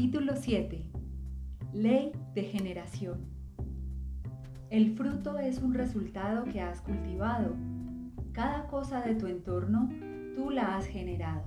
Capítulo 7. Ley de generación. El fruto es un resultado que has cultivado. Cada cosa de tu entorno tú la has generado.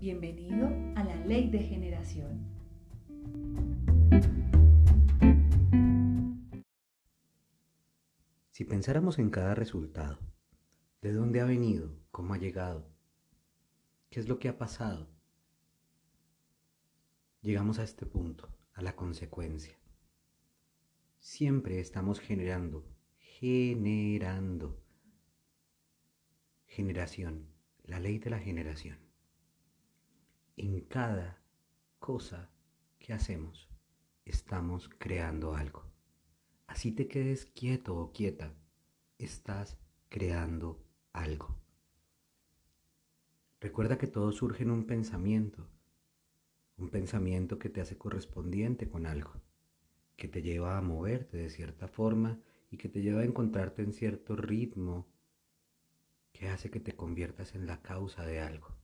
Bienvenido a la ley de generación. Si pensáramos en cada resultado, ¿de dónde ha venido? ¿Cómo ha llegado? ¿Qué es lo que ha pasado? Llegamos a este punto, a la consecuencia. Siempre estamos generando, generando. Generación, la ley de la generación. En cada cosa que hacemos, estamos creando algo. Así te quedes quieto o quieta, estás creando algo. Recuerda que todo surge en un pensamiento un pensamiento que te hace correspondiente con algo, que te lleva a moverte de cierta forma y que te lleva a encontrarte en cierto ritmo que hace que te conviertas en la causa de algo.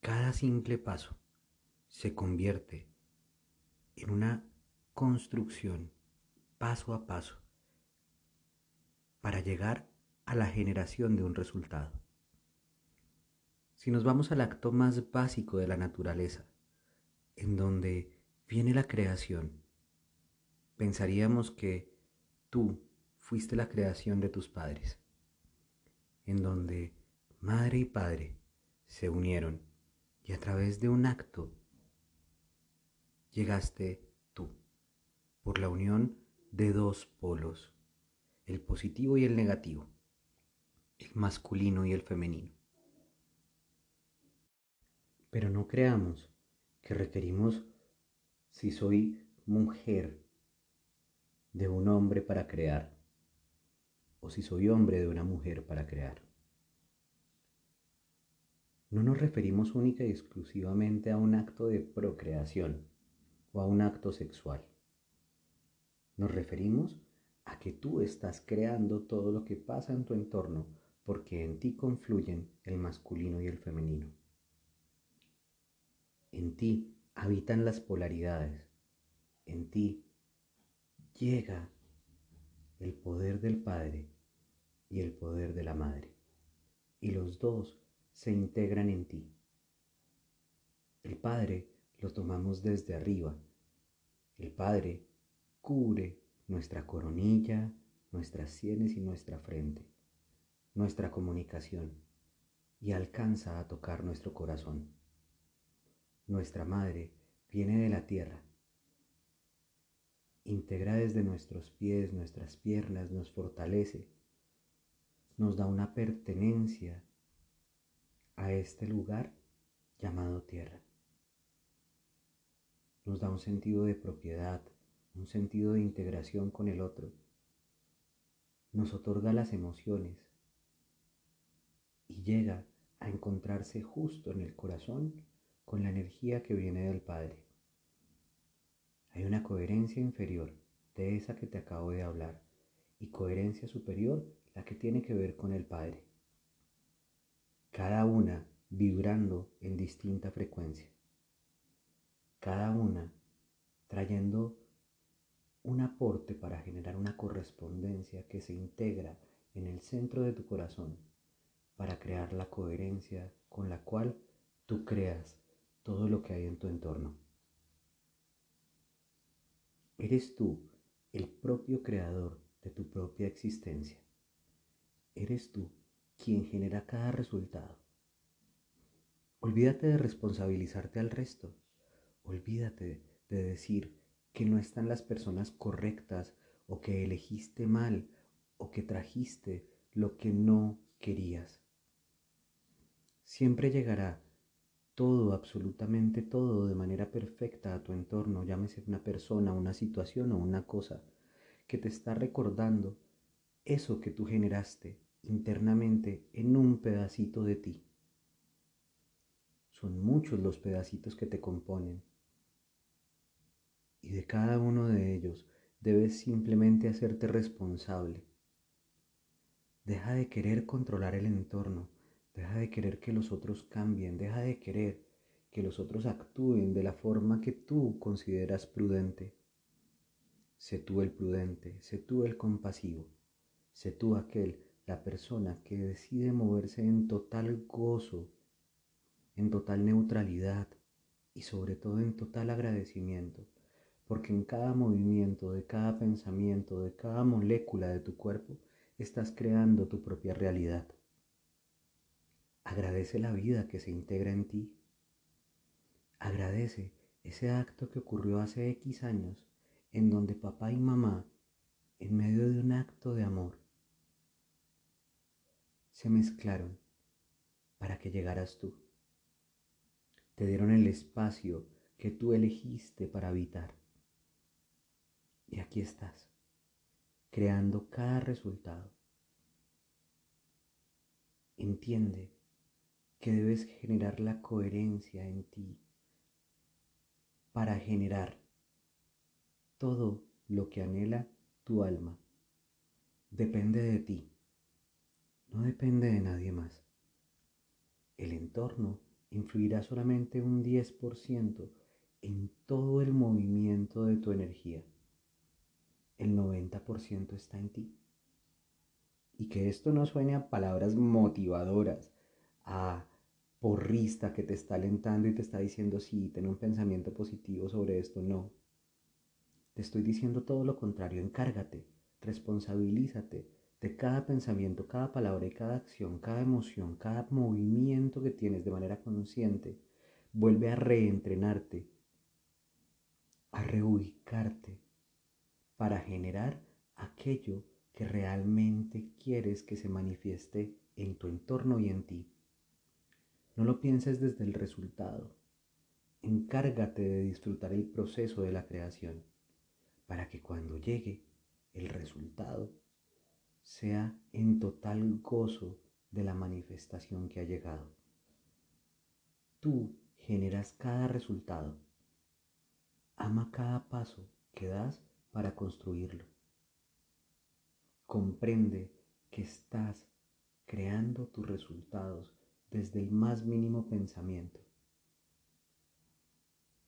Cada simple paso se convierte en una construcción paso a paso para llegar a la generación de un resultado. Si nos vamos al acto más básico de la naturaleza, en donde viene la creación, pensaríamos que tú fuiste la creación de tus padres, en donde madre y padre se unieron y a través de un acto llegaste tú, por la unión de dos polos, el positivo y el negativo, el masculino y el femenino. Pero no creamos que requerimos, si soy mujer, de un hombre para crear, o si soy hombre de una mujer para crear. No nos referimos única y exclusivamente a un acto de procreación o a un acto sexual. Nos referimos a que tú estás creando todo lo que pasa en tu entorno porque en ti confluyen el masculino y el femenino. En ti habitan las polaridades. En ti llega el poder del Padre y el poder de la Madre. Y los dos se integran en ti. El Padre lo tomamos desde arriba. El Padre cubre nuestra coronilla, nuestras sienes y nuestra frente, nuestra comunicación, y alcanza a tocar nuestro corazón nuestra madre, viene de la tierra. Integra desde nuestros pies, nuestras piernas, nos fortalece, nos da una pertenencia a este lugar llamado tierra. Nos da un sentido de propiedad, un sentido de integración con el otro. Nos otorga las emociones y llega a encontrarse justo en el corazón con la energía que viene del Padre. Hay una coherencia inferior de esa que te acabo de hablar y coherencia superior la que tiene que ver con el Padre. Cada una vibrando en distinta frecuencia. Cada una trayendo un aporte para generar una correspondencia que se integra en el centro de tu corazón para crear la coherencia con la cual tú creas todo lo que hay en tu entorno. Eres tú el propio creador de tu propia existencia. Eres tú quien genera cada resultado. Olvídate de responsabilizarte al resto. Olvídate de decir que no están las personas correctas o que elegiste mal o que trajiste lo que no querías. Siempre llegará todo, absolutamente todo, de manera perfecta a tu entorno, llámese una persona, una situación o una cosa, que te está recordando eso que tú generaste internamente en un pedacito de ti. Son muchos los pedacitos que te componen. Y de cada uno de ellos debes simplemente hacerte responsable. Deja de querer controlar el entorno Deja de querer que los otros cambien, deja de querer que los otros actúen de la forma que tú consideras prudente. Sé tú el prudente, sé tú el compasivo, sé tú aquel, la persona que decide moverse en total gozo, en total neutralidad y sobre todo en total agradecimiento, porque en cada movimiento, de cada pensamiento, de cada molécula de tu cuerpo, estás creando tu propia realidad. Agradece la vida que se integra en ti. Agradece ese acto que ocurrió hace X años en donde papá y mamá, en medio de un acto de amor, se mezclaron para que llegaras tú. Te dieron el espacio que tú elegiste para habitar. Y aquí estás, creando cada resultado. Entiende que debes generar la coherencia en ti para generar todo lo que anhela tu alma. Depende de ti, no depende de nadie más. El entorno influirá solamente un 10% en todo el movimiento de tu energía. El 90% está en ti. Y que esto no suene a palabras motivadoras, a porrista que te está alentando y te está diciendo, sí, ten un pensamiento positivo sobre esto. No. Te estoy diciendo todo lo contrario. Encárgate, responsabilízate de cada pensamiento, cada palabra y cada acción, cada emoción, cada movimiento que tienes de manera consciente. Vuelve a reentrenarte, a reubicarte para generar aquello que realmente quieres que se manifieste en tu entorno y en ti. No lo pienses desde el resultado. Encárgate de disfrutar el proceso de la creación para que cuando llegue el resultado sea en total gozo de la manifestación que ha llegado. Tú generas cada resultado. Ama cada paso que das para construirlo. Comprende que estás creando tus resultados desde el más mínimo pensamiento.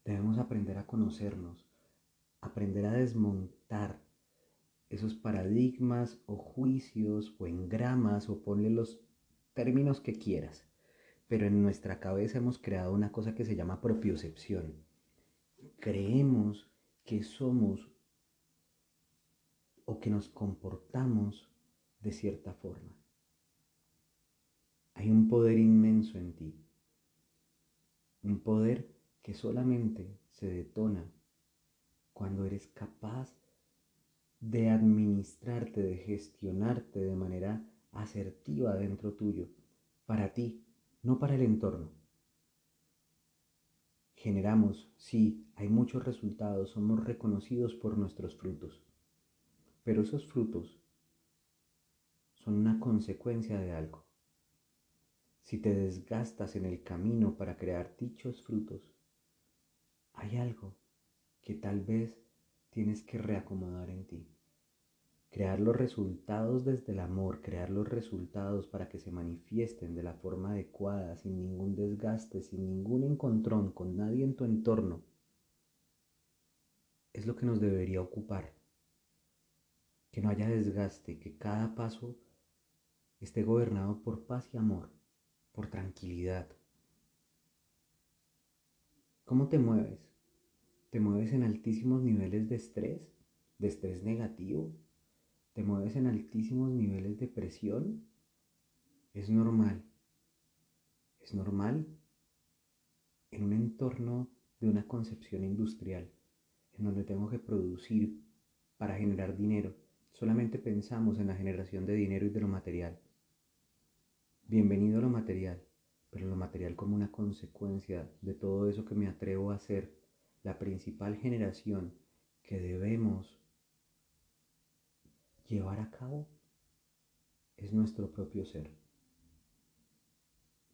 Debemos aprender a conocernos, aprender a desmontar esos paradigmas o juicios o engramas o ponle los términos que quieras. Pero en nuestra cabeza hemos creado una cosa que se llama propiocepción. Creemos que somos o que nos comportamos de cierta forma. Hay un poder inmenso en ti. Un poder que solamente se detona cuando eres capaz de administrarte, de gestionarte de manera asertiva dentro tuyo, para ti, no para el entorno. Generamos, sí, hay muchos resultados, somos reconocidos por nuestros frutos, pero esos frutos son una consecuencia de algo. Si te desgastas en el camino para crear dichos frutos, hay algo que tal vez tienes que reacomodar en ti. Crear los resultados desde el amor, crear los resultados para que se manifiesten de la forma adecuada, sin ningún desgaste, sin ningún encontrón con nadie en tu entorno, es lo que nos debería ocupar. Que no haya desgaste, que cada paso esté gobernado por paz y amor por tranquilidad. ¿Cómo te mueves? ¿Te mueves en altísimos niveles de estrés? ¿De estrés negativo? ¿Te mueves en altísimos niveles de presión? Es normal. Es normal en un entorno de una concepción industrial, en donde tengo que producir para generar dinero. Solamente pensamos en la generación de dinero y de lo material. Bienvenido a lo material, pero lo material como una consecuencia de todo eso que me atrevo a hacer, la principal generación que debemos llevar a cabo es nuestro propio ser.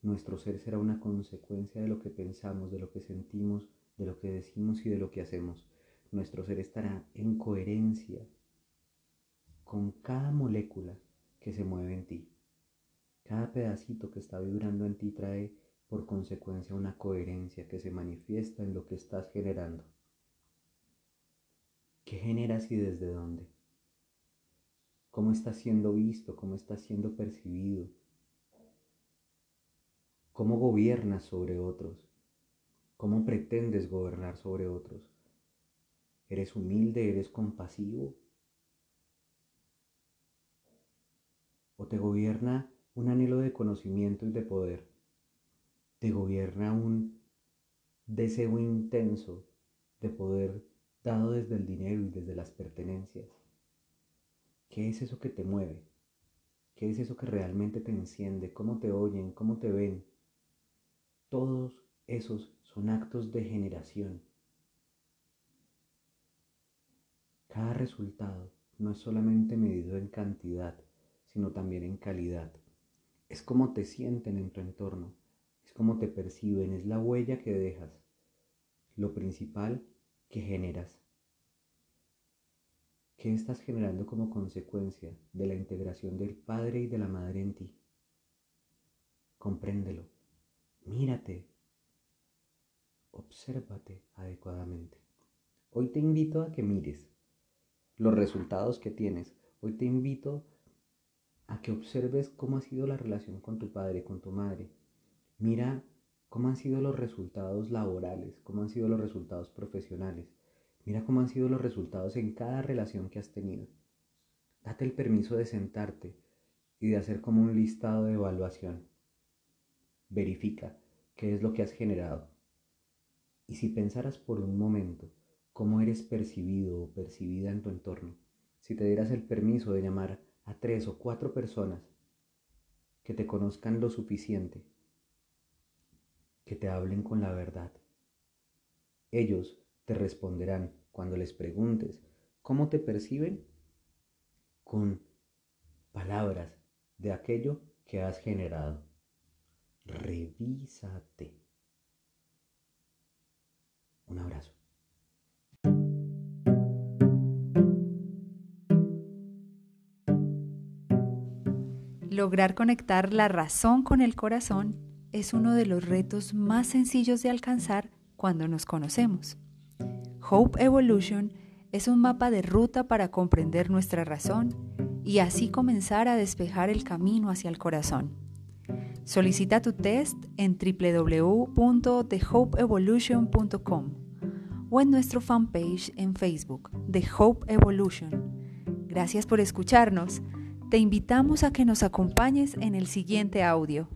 Nuestro ser será una consecuencia de lo que pensamos, de lo que sentimos, de lo que decimos y de lo que hacemos. Nuestro ser estará en coherencia con cada molécula que se mueve en ti. Cada pedacito que está vibrando en ti trae por consecuencia una coherencia que se manifiesta en lo que estás generando. ¿Qué generas y desde dónde? ¿Cómo estás siendo visto? ¿Cómo estás siendo percibido? ¿Cómo gobiernas sobre otros? ¿Cómo pretendes gobernar sobre otros? ¿Eres humilde? ¿Eres compasivo? ¿O te gobierna un anhelo de conocimiento y de poder? ¿Te gobierna un deseo intenso de poder dado desde el dinero y desde las pertenencias? ¿Qué es eso que te mueve? ¿Qué es eso que realmente te enciende? ¿Cómo te oyen? ¿Cómo te ven? Todos esos son actos de generación. Cada resultado no es solamente medido en cantidad, sino también en calidad. Es como te sienten en tu entorno, es como te perciben, es la huella que dejas, lo principal que generas. ¿Qué estás generando como consecuencia de la integración del Padre y de la Madre en ti? Compréndelo, mírate, obsérvate adecuadamente. Hoy te invito a que mires los resultados que tienes. Hoy te invito a que observes cómo ha sido la relación con tu padre, con tu madre. Mira cómo han sido los resultados laborales, cómo han sido los resultados profesionales. Mira cómo han sido los resultados en cada relación que has tenido. Date el permiso de sentarte y de hacer como un listado de evaluación. Verifica qué es lo que has generado. Y si pensaras por un momento cómo eres percibido o percibida en tu entorno, si te dieras el permiso de llamar a tres o cuatro personas que te conozcan lo suficiente, que te hablen con la verdad. Ellos te responderán cuando les preguntes cómo te perciben con palabras de aquello que has generado. Revísate. Un abrazo. Lograr conectar la razón con el corazón es uno de los retos más sencillos de alcanzar cuando nos conocemos. Hope Evolution es un mapa de ruta para comprender nuestra razón y así comenzar a despejar el camino hacia el corazón. Solicita tu test en www.thehopeevolution.com o en nuestro fanpage en Facebook, The Hope Evolution. Gracias por escucharnos. Te invitamos a que nos acompañes en el siguiente audio.